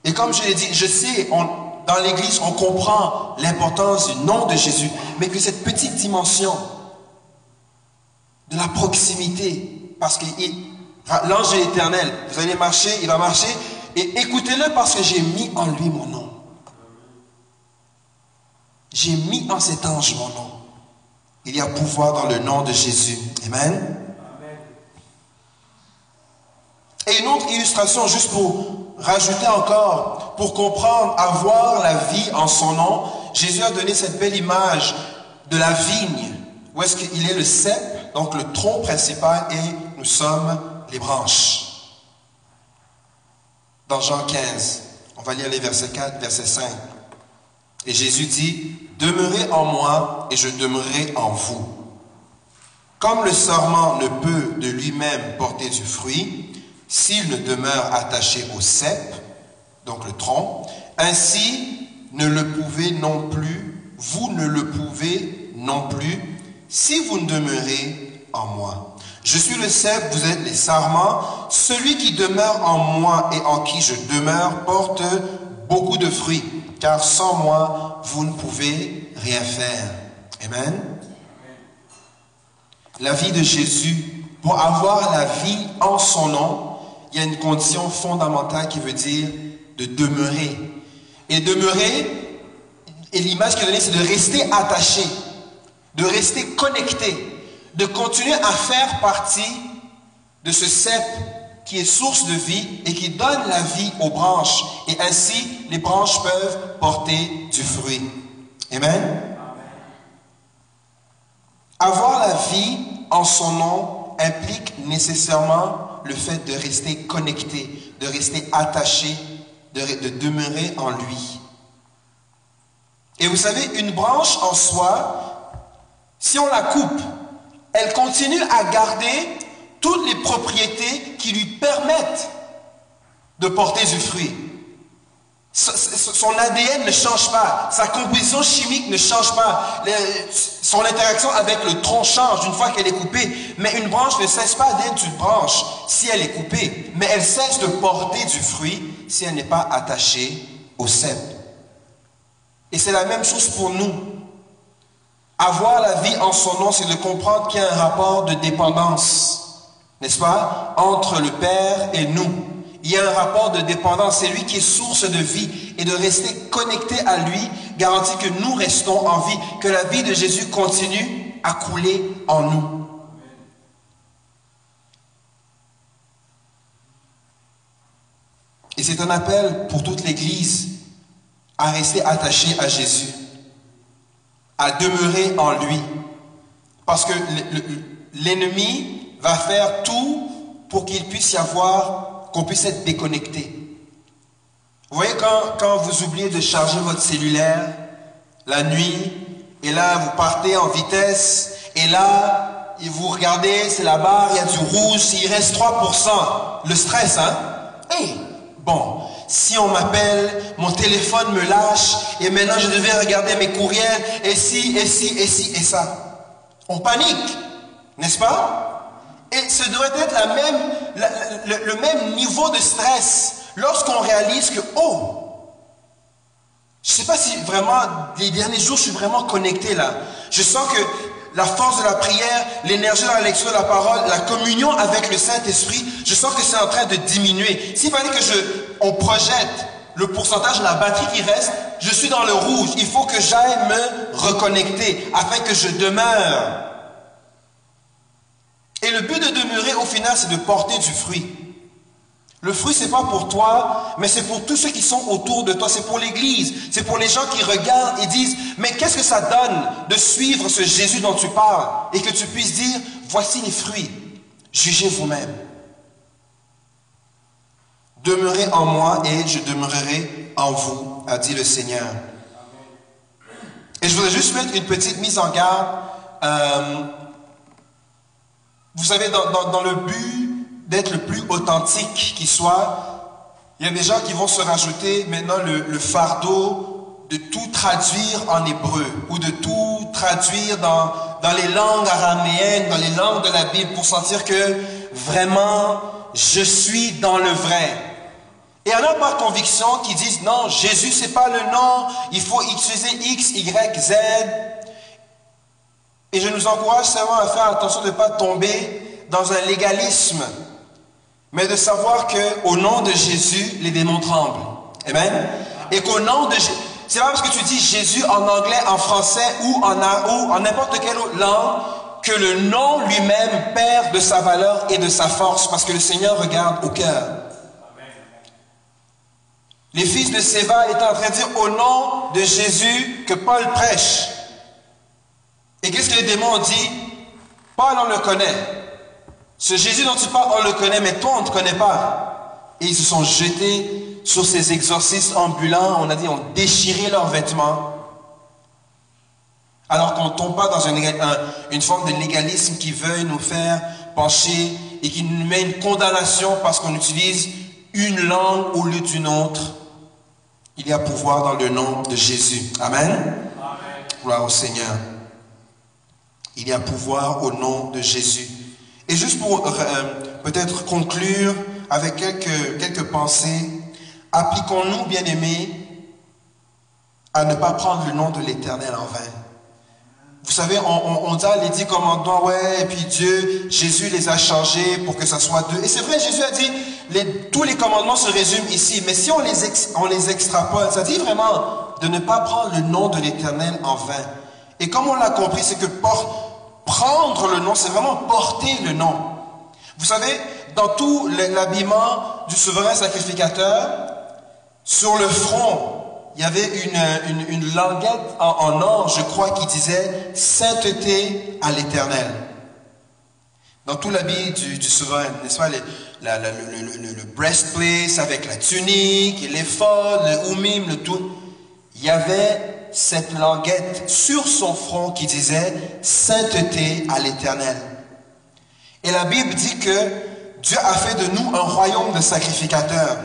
Et comme je l'ai dit, je sais, dans l'Église, on comprend l'importance du nom de Jésus, mais que cette petite dimension de la proximité, parce que l'ange est éternel, vous allez marcher, il va marcher, et écoutez-le parce que j'ai mis en lui mon nom. J'ai mis en cet ange mon nom. Il y a pouvoir dans le nom de Jésus. Amen. Et une autre illustration, juste pour rajouter encore, pour comprendre, avoir la vie en son nom, Jésus a donné cette belle image de la vigne, où est-ce qu'il est le cep, donc le tronc principal, et nous sommes les branches. Dans Jean 15, on va lire les versets 4, verset 5. Et Jésus dit, Demeurez en moi et je demeurerai en vous. Comme le sarment ne peut de lui-même porter du fruit, s'il ne demeure attaché au cep, donc le tronc, ainsi ne le pouvez non plus, vous ne le pouvez non plus, si vous ne demeurez en moi. Je suis le cep, vous êtes les sarments. Celui qui demeure en moi et en qui je demeure porte beaucoup de fruits, car sans moi, vous ne pouvez rien faire. Amen. La vie de Jésus, pour avoir la vie en son nom, il y a une condition fondamentale qui veut dire de demeurer. Et demeurer, et l'image qui est donnée, c'est de rester attaché, de rester connecté, de continuer à faire partie de ce cep qui est source de vie et qui donne la vie aux branches. Et ainsi, les branches peuvent porter du fruit. Amen? Avoir la vie en son nom implique nécessairement le fait de rester connecté, de rester attaché, de, demeurer en lui. Et vous savez, une branche en soi, si on la coupe, elle continue à garder toutes les propriétés qui lui permettent de porter du fruit. Son ADN ne change pas, sa composition chimique ne change pas, son interaction avec le tronc change une fois qu'elle est coupée, mais une branche ne cesse pas d'être une branche si elle est coupée, mais elle cesse de porter du fruit si elle n'est pas attachée au cep. Et c'est la même chose pour nous. Avoir la vie en son nom, c'est de comprendre qu'il y a un rapport de dépendance, n'est-ce pas, entre le Père et nous. Il y a un rapport de dépendance. C'est lui qui est source de vie et de rester connecté à lui garantit que nous restons en vie, que la vie de Jésus continue à couler en nous. Et c'est un appel pour toute l'Église à rester attaché à Jésus, à demeurer en lui. Parce que l'ennemi va faire tout pour qu'il puisse y avoir, qu'on puisse être déconnecté. Vous voyez quand, vous oubliez de charger votre cellulaire la nuit, et là vous partez en vitesse, et là vous regardez, c'est la barre, il y a du rouge, il reste 3%, le stress, hein? Hey, bon, si on m'appelle, mon téléphone me lâche, et maintenant je devais regarder mes courriels, et si, et si, et si, et ça. On panique, n'est-ce pas? Et ce devrait être le, même niveau de stress lorsqu'on réalise que, oh, je ne sais pas si vraiment, les derniers jours, je suis vraiment connecté là. Je sens que la force de la prière, l'énergie de la lecture de la parole, la communion avec le Saint-Esprit, je sens que c'est en train de diminuer. S'il fallait que je, on projette le pourcentage de la batterie qui reste, je suis dans le rouge. Il faut que j'aille me reconnecter afin que je demeure. Et le but de demeurer au final, c'est de porter du fruit. Le fruit, c'est pas pour toi, mais c'est pour tous ceux qui sont autour de toi. C'est pour l'Église. C'est pour les gens qui regardent et disent, mais qu'est-ce que ça donne de suivre ce Jésus dont tu parles? Et que tu puisses dire, voici les fruits. Jugez vous-même. Demeurez en moi et je demeurerai en vous, a dit le Seigneur. Et je voudrais juste mettre une petite mise en garde. Euh, vous savez, dans, dans le but d'être le plus authentique qui soit. Il y a des gens qui vont se rajouter maintenant le, fardeau de tout traduire en hébreu ou de tout traduire dans, dans les langues araméennes, dans les langues de la Bible pour sentir que vraiment je suis dans le vrai. Et il y en a par conviction qui disent non, Jésus c'est pas le nom, il faut utiliser X, Y, Z. Et je nous encourage seulement à faire attention de ne pas tomber dans un légalisme mais de savoir que au nom de Jésus, les démons tremblent. Amen. Et qu'au nom de Jésus, c'est pas parce que tu dis Jésus en anglais, en français ou en, ou en n'importe quelle autre langue que le nom lui-même perd de sa valeur et de sa force, parce que le Seigneur regarde au cœur. Les fils de Séva étaient en train de dire au nom de Jésus que Paul prêche. Et qu'est-ce que les démons ont dit? Paul, on le connaît. Ce Jésus dont tu parles, on le connaît, mais toi, on ne te connaît pas. Et ils se sont jetés sur ces exorcistes ambulants. On a dit, on déchiré leurs vêtements. Alors qu'on ne tombe pas dans une, une forme de légalisme qui veuille nous faire pencher et qui nous met une condamnation parce qu'on utilise une langue au lieu d'une autre. Il y a pouvoir dans le nom de Jésus. Amen. Amen. Gloire au Seigneur. Il y a pouvoir au nom de Jésus. Et juste pour euh, peut-être conclure avec quelques, pensées, appliquons-nous, bien-aimés, à ne pas prendre le nom de l'Éternel en vain. Vous savez, on, dit les dix commandements, ouais, et puis Dieu, Jésus les a changés pour que ça soit deux. Et c'est vrai, Jésus a dit, tous les commandements se résument ici, mais si on les, on les extrapole, ça dit vraiment de ne pas prendre le nom de l'Éternel en vain. Et comme on l'a compris, c'est que porte Prendre le nom, c'est vraiment porter le nom. Vous savez, dans tout l'habillement du souverain sacrificateur, sur le front, il y avait une, languette en, or, je crois, qui disait sainteté à l'éternel. Dans tout l'habit du, souverain, n'est-ce pas, le, le, breastplate avec la tunique, l'éphod, le oumim, le tout, il y avait cette languette sur son front qui disait Sainteté à l'Éternel. Et la Bible dit que Dieu a fait de nous un royaume de sacrificateurs.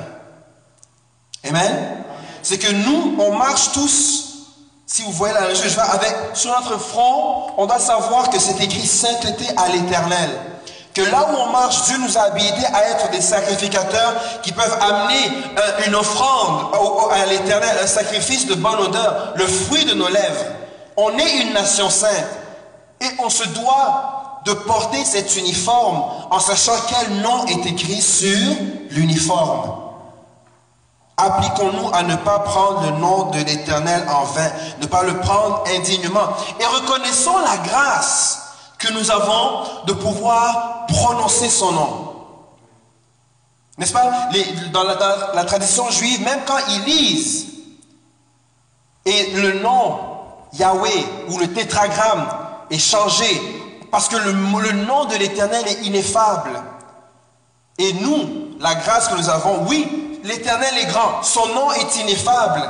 Amen. C'est que nous, on marche tous, si vous voyez la je avec, sur notre front, on doit savoir que c'est écrit sainteté à l'éternel. Que là où on marche, Dieu nous a habilités à être des sacrificateurs qui peuvent amener une offrande à l'éternel, un sacrifice de bonne odeur, le fruit de nos lèvres. On est une nation sainte et on se doit de porter cet uniforme en sachant quel nom est écrit sur l'uniforme. Appliquons-nous à ne pas prendre le nom de l'Éternel en vain, ne pas le prendre indignement. Et reconnaissons la grâce nous avons de pouvoir prononcer son nom. N'est-ce pas? Dans, la, tradition juive, même quand ils lisent, et le nom Yahweh ou le tétragramme est changé, parce que le nom de l'Éternel est ineffable. Et nous, la grâce que nous avons, oui, l'Éternel est grand, son nom est ineffable,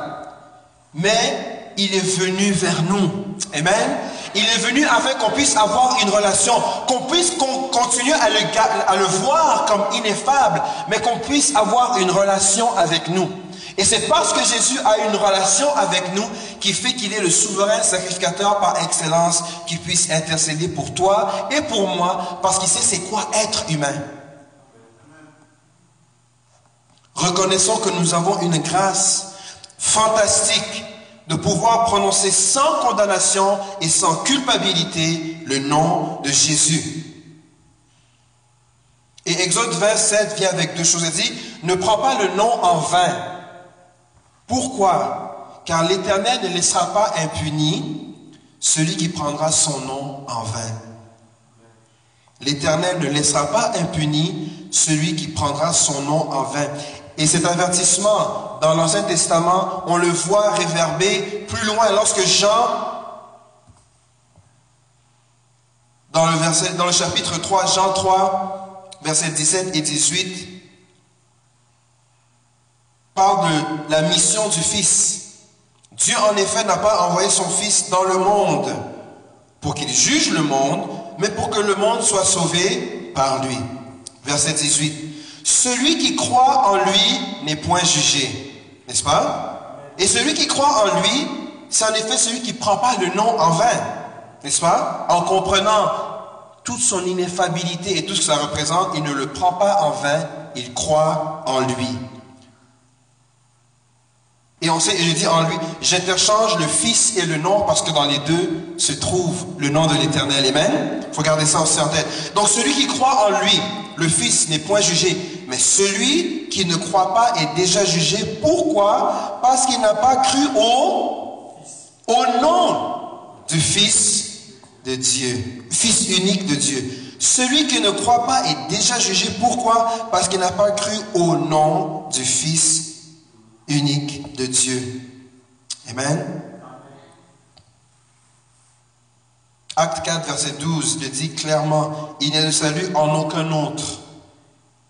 mais il est venu vers nous. Amen. Il est venu afin qu'on puisse avoir une relation, qu'on puisse continuer à le, voir comme ineffable, mais qu'on puisse avoir une relation avec nous. Et c'est parce que Jésus a une relation avec nous qui fait qu'il est le souverain sacrificateur par excellence qui puisse intercéder pour toi et pour moi parce qu'il sait c'est quoi être humain. Reconnaissons que nous avons une grâce fantastique de pouvoir prononcer sans condamnation et sans culpabilité le nom de Jésus. Et Exode 27 vient avec deux choses. Il dit, ne prends pas le nom en vain. Pourquoi? Car l'Éternel ne laissera pas impuni celui qui prendra son nom en vain. L'Éternel ne laissera pas impuni celui qui prendra son nom en vain. Et cet avertissement dans l'Ancien Testament, on le voit réverber plus loin lorsque Jean, dans le, verset, dans le chapitre 3, Jean 3, versets 17 et 18, parle de la mission du Fils. Dieu en effet n'a pas envoyé son Fils dans le monde pour qu'il juge le monde, mais pour que le monde soit sauvé par lui. Verset 18. Celui qui croit en lui n'est point jugé, n'est-ce pas? Et celui qui croit en lui, c'est en effet celui qui ne prend pas le nom en vain, n'est-ce pas? En comprenant toute son ineffabilité et tout ce que ça représente, il ne le prend pas en vain, il croit en lui. Et on sait, je dis en lui, j'interchange le Fils et le nom parce que dans les deux se trouve le nom de l'Éternel. Amen. Il faut garder ça en tête. Donc celui qui croit en lui, le Fils n'est point jugé, mais celui qui ne croit pas est déjà jugé. Pourquoi? Parce qu'il n'a pas cru au, au nom du Fils de Dieu, Fils unique de Dieu. Celui qui ne croit pas est déjà jugé. Pourquoi? Parce qu'il n'a pas cru au nom du Fils unique de Dieu. Amen. Acte 4, verset 12 le dit clairement, il n'y a de salut en aucun autre,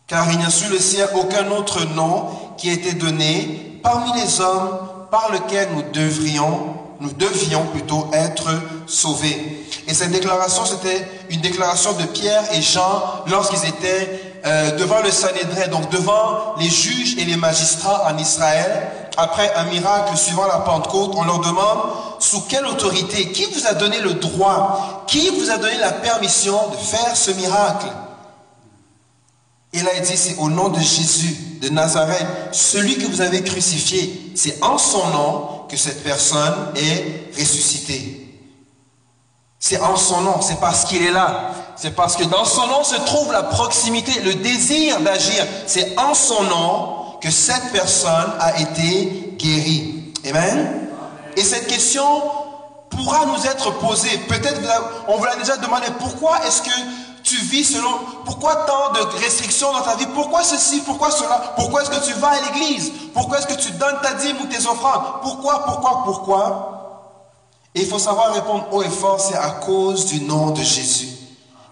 car il n'y a sous le ciel aucun autre nom qui a été donné parmi les hommes par lequel nous devrions, nous devions plutôt être sauvés. Et cette déclaration, c'était une déclaration de Pierre et Jean lorsqu'ils étaient euh, devant le Sanhédrin, donc devant les juges et les magistrats en Israël, après un miracle suivant la Pentecôte, on leur demande sous quelle autorité, qui vous a donné le droit, qui vous a donné la permission de faire ce miracle? Et là, il dit, c'est au nom de Jésus de Nazareth, celui que vous avez crucifié. C'est en son nom que cette personne est ressuscitée. C'est en son nom, c'est parce qu'il est là. C'est parce que dans son nom se trouve la proximité, le désir d'agir. C'est en son nom que cette personne a été guérie. Amen. Et cette question pourra nous être posée. Peut-être on vous l'a déjà demandé, pourquoi est-ce que tu vis selon, pourquoi tant de restrictions dans ta vie? Pourquoi ceci? Pourquoi cela? Pourquoi est-ce que tu vas à l'église? Pourquoi est-ce que tu donnes ta dîme ou tes offrandes? Pourquoi Pourquoi Pourquoi? Et il faut savoir répondre haut et fort, c'est à cause du nom de Jésus.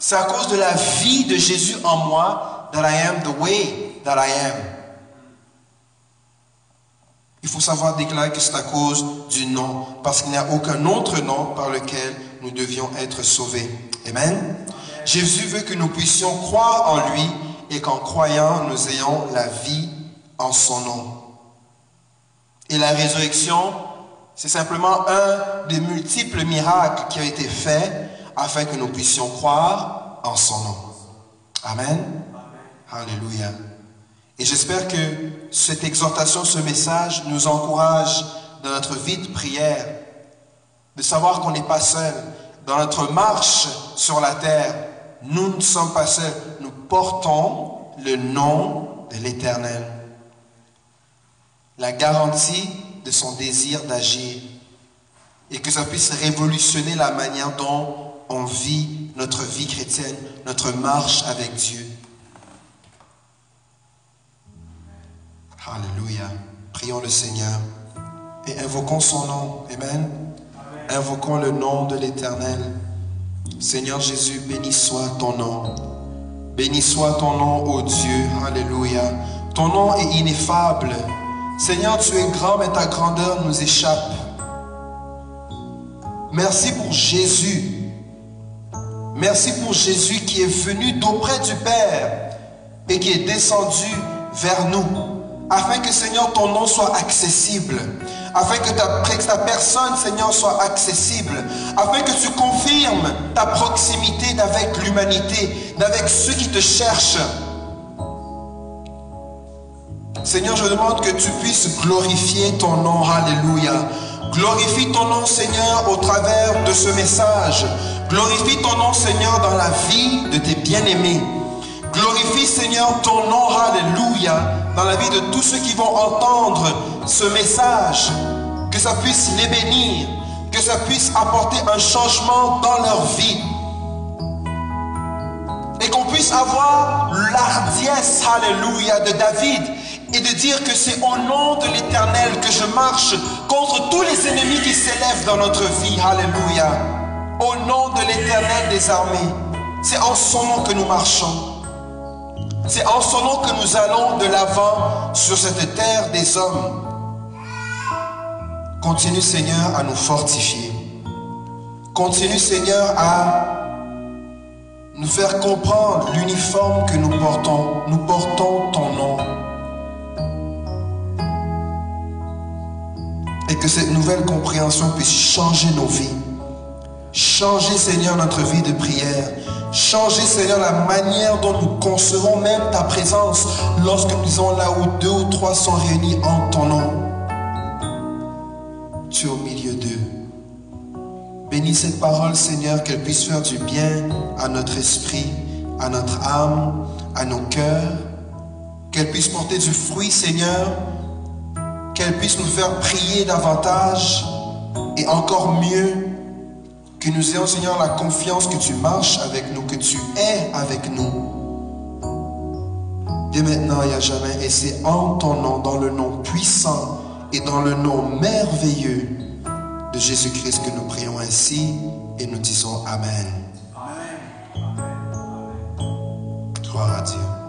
C'est à cause de la vie de Jésus en moi that I am the way that I am. Il faut savoir déclarer que c'est à cause du nom, parce qu'il n'y a aucun autre nom par lequel nous devions être sauvés. Amen. Jésus veut que nous puissions croire en lui et qu'en croyant, nous ayons la vie en son nom. Et la résurrection, c'est simplement un des multiples miracles qui a été fait afin que nous puissions croire en son nom. Amen. Alléluia. Et j'espère que cette exhortation, ce message nous encourage dans notre vie de prière, de savoir qu'on n'est pas seul. Dans notre marche sur la terre, nous ne sommes pas seuls. Nous portons le nom de l'Éternel. La garantie de son désir d'agir. Et que ça puisse révolutionner la manière dont on vit notre vie chrétienne, notre marche avec Dieu. Alléluia. Prions le Seigneur et invoquons son nom. Amen. Invoquons le nom de l'Éternel. Seigneur Jésus, béni soit ton nom. Béni soit ton nom, ô Dieu. Alléluia. Ton nom est ineffable. Seigneur, tu es grand, mais ta grandeur nous échappe. Merci pour Jésus. Merci pour Jésus qui est venu d'auprès du Père et qui est descendu vers nous, afin que Seigneur, ton nom soit accessible, afin que ta, personne, Seigneur, soit accessible, afin que tu confirmes ta proximité avec l'humanité, avec ceux qui te cherchent. Seigneur, je demande que tu puisses glorifier ton nom. Alléluia. Glorifie ton nom, Seigneur, au travers de ce message. Glorifie ton nom, Seigneur, dans la vie de tes bien-aimés. Glorifie, Seigneur, ton nom, Alléluia, dans la vie de tous ceux qui vont entendre ce message. Que ça puisse les bénir, que ça puisse apporter un changement dans leur vie. Et qu'on puisse avoir l'ardiesse, Alléluia, de David et de dire que c'est au nom de l'Éternel que je marche contre tous les ennemis qui s'élèvent dans notre vie. Alléluia. Au nom de l'Éternel des armées. C'est en son nom que nous marchons. C'est en son nom que nous allons de l'avant sur cette terre des hommes. Continue Seigneur à nous fortifier. Continue Seigneur à nous faire comprendre l'uniforme que nous portons. Nous portons ton Et que cette nouvelle compréhension puisse changer nos vies. Changer, Seigneur, notre vie de prière. Changer, Seigneur, la manière dont nous concevons même ta présence lorsque nous sommes là où deux ou trois sont réunis en ton nom. Tu es au milieu d'eux. Bénis cette parole, Seigneur, qu'elle puisse faire du bien à notre esprit, à notre âme, à nos cœurs. Qu'elle puisse porter du fruit, Seigneur, qu'elle puisse nous faire prier davantage et encore mieux, que nous ayons, Seigneur, la confiance que tu marches avec nous, que tu es avec nous. Dès maintenant et à jamais, et c'est en ton nom, dans le nom puissant et dans le nom merveilleux de Jésus-Christ que nous prions ainsi et nous disons Amen. Gloire à Dieu.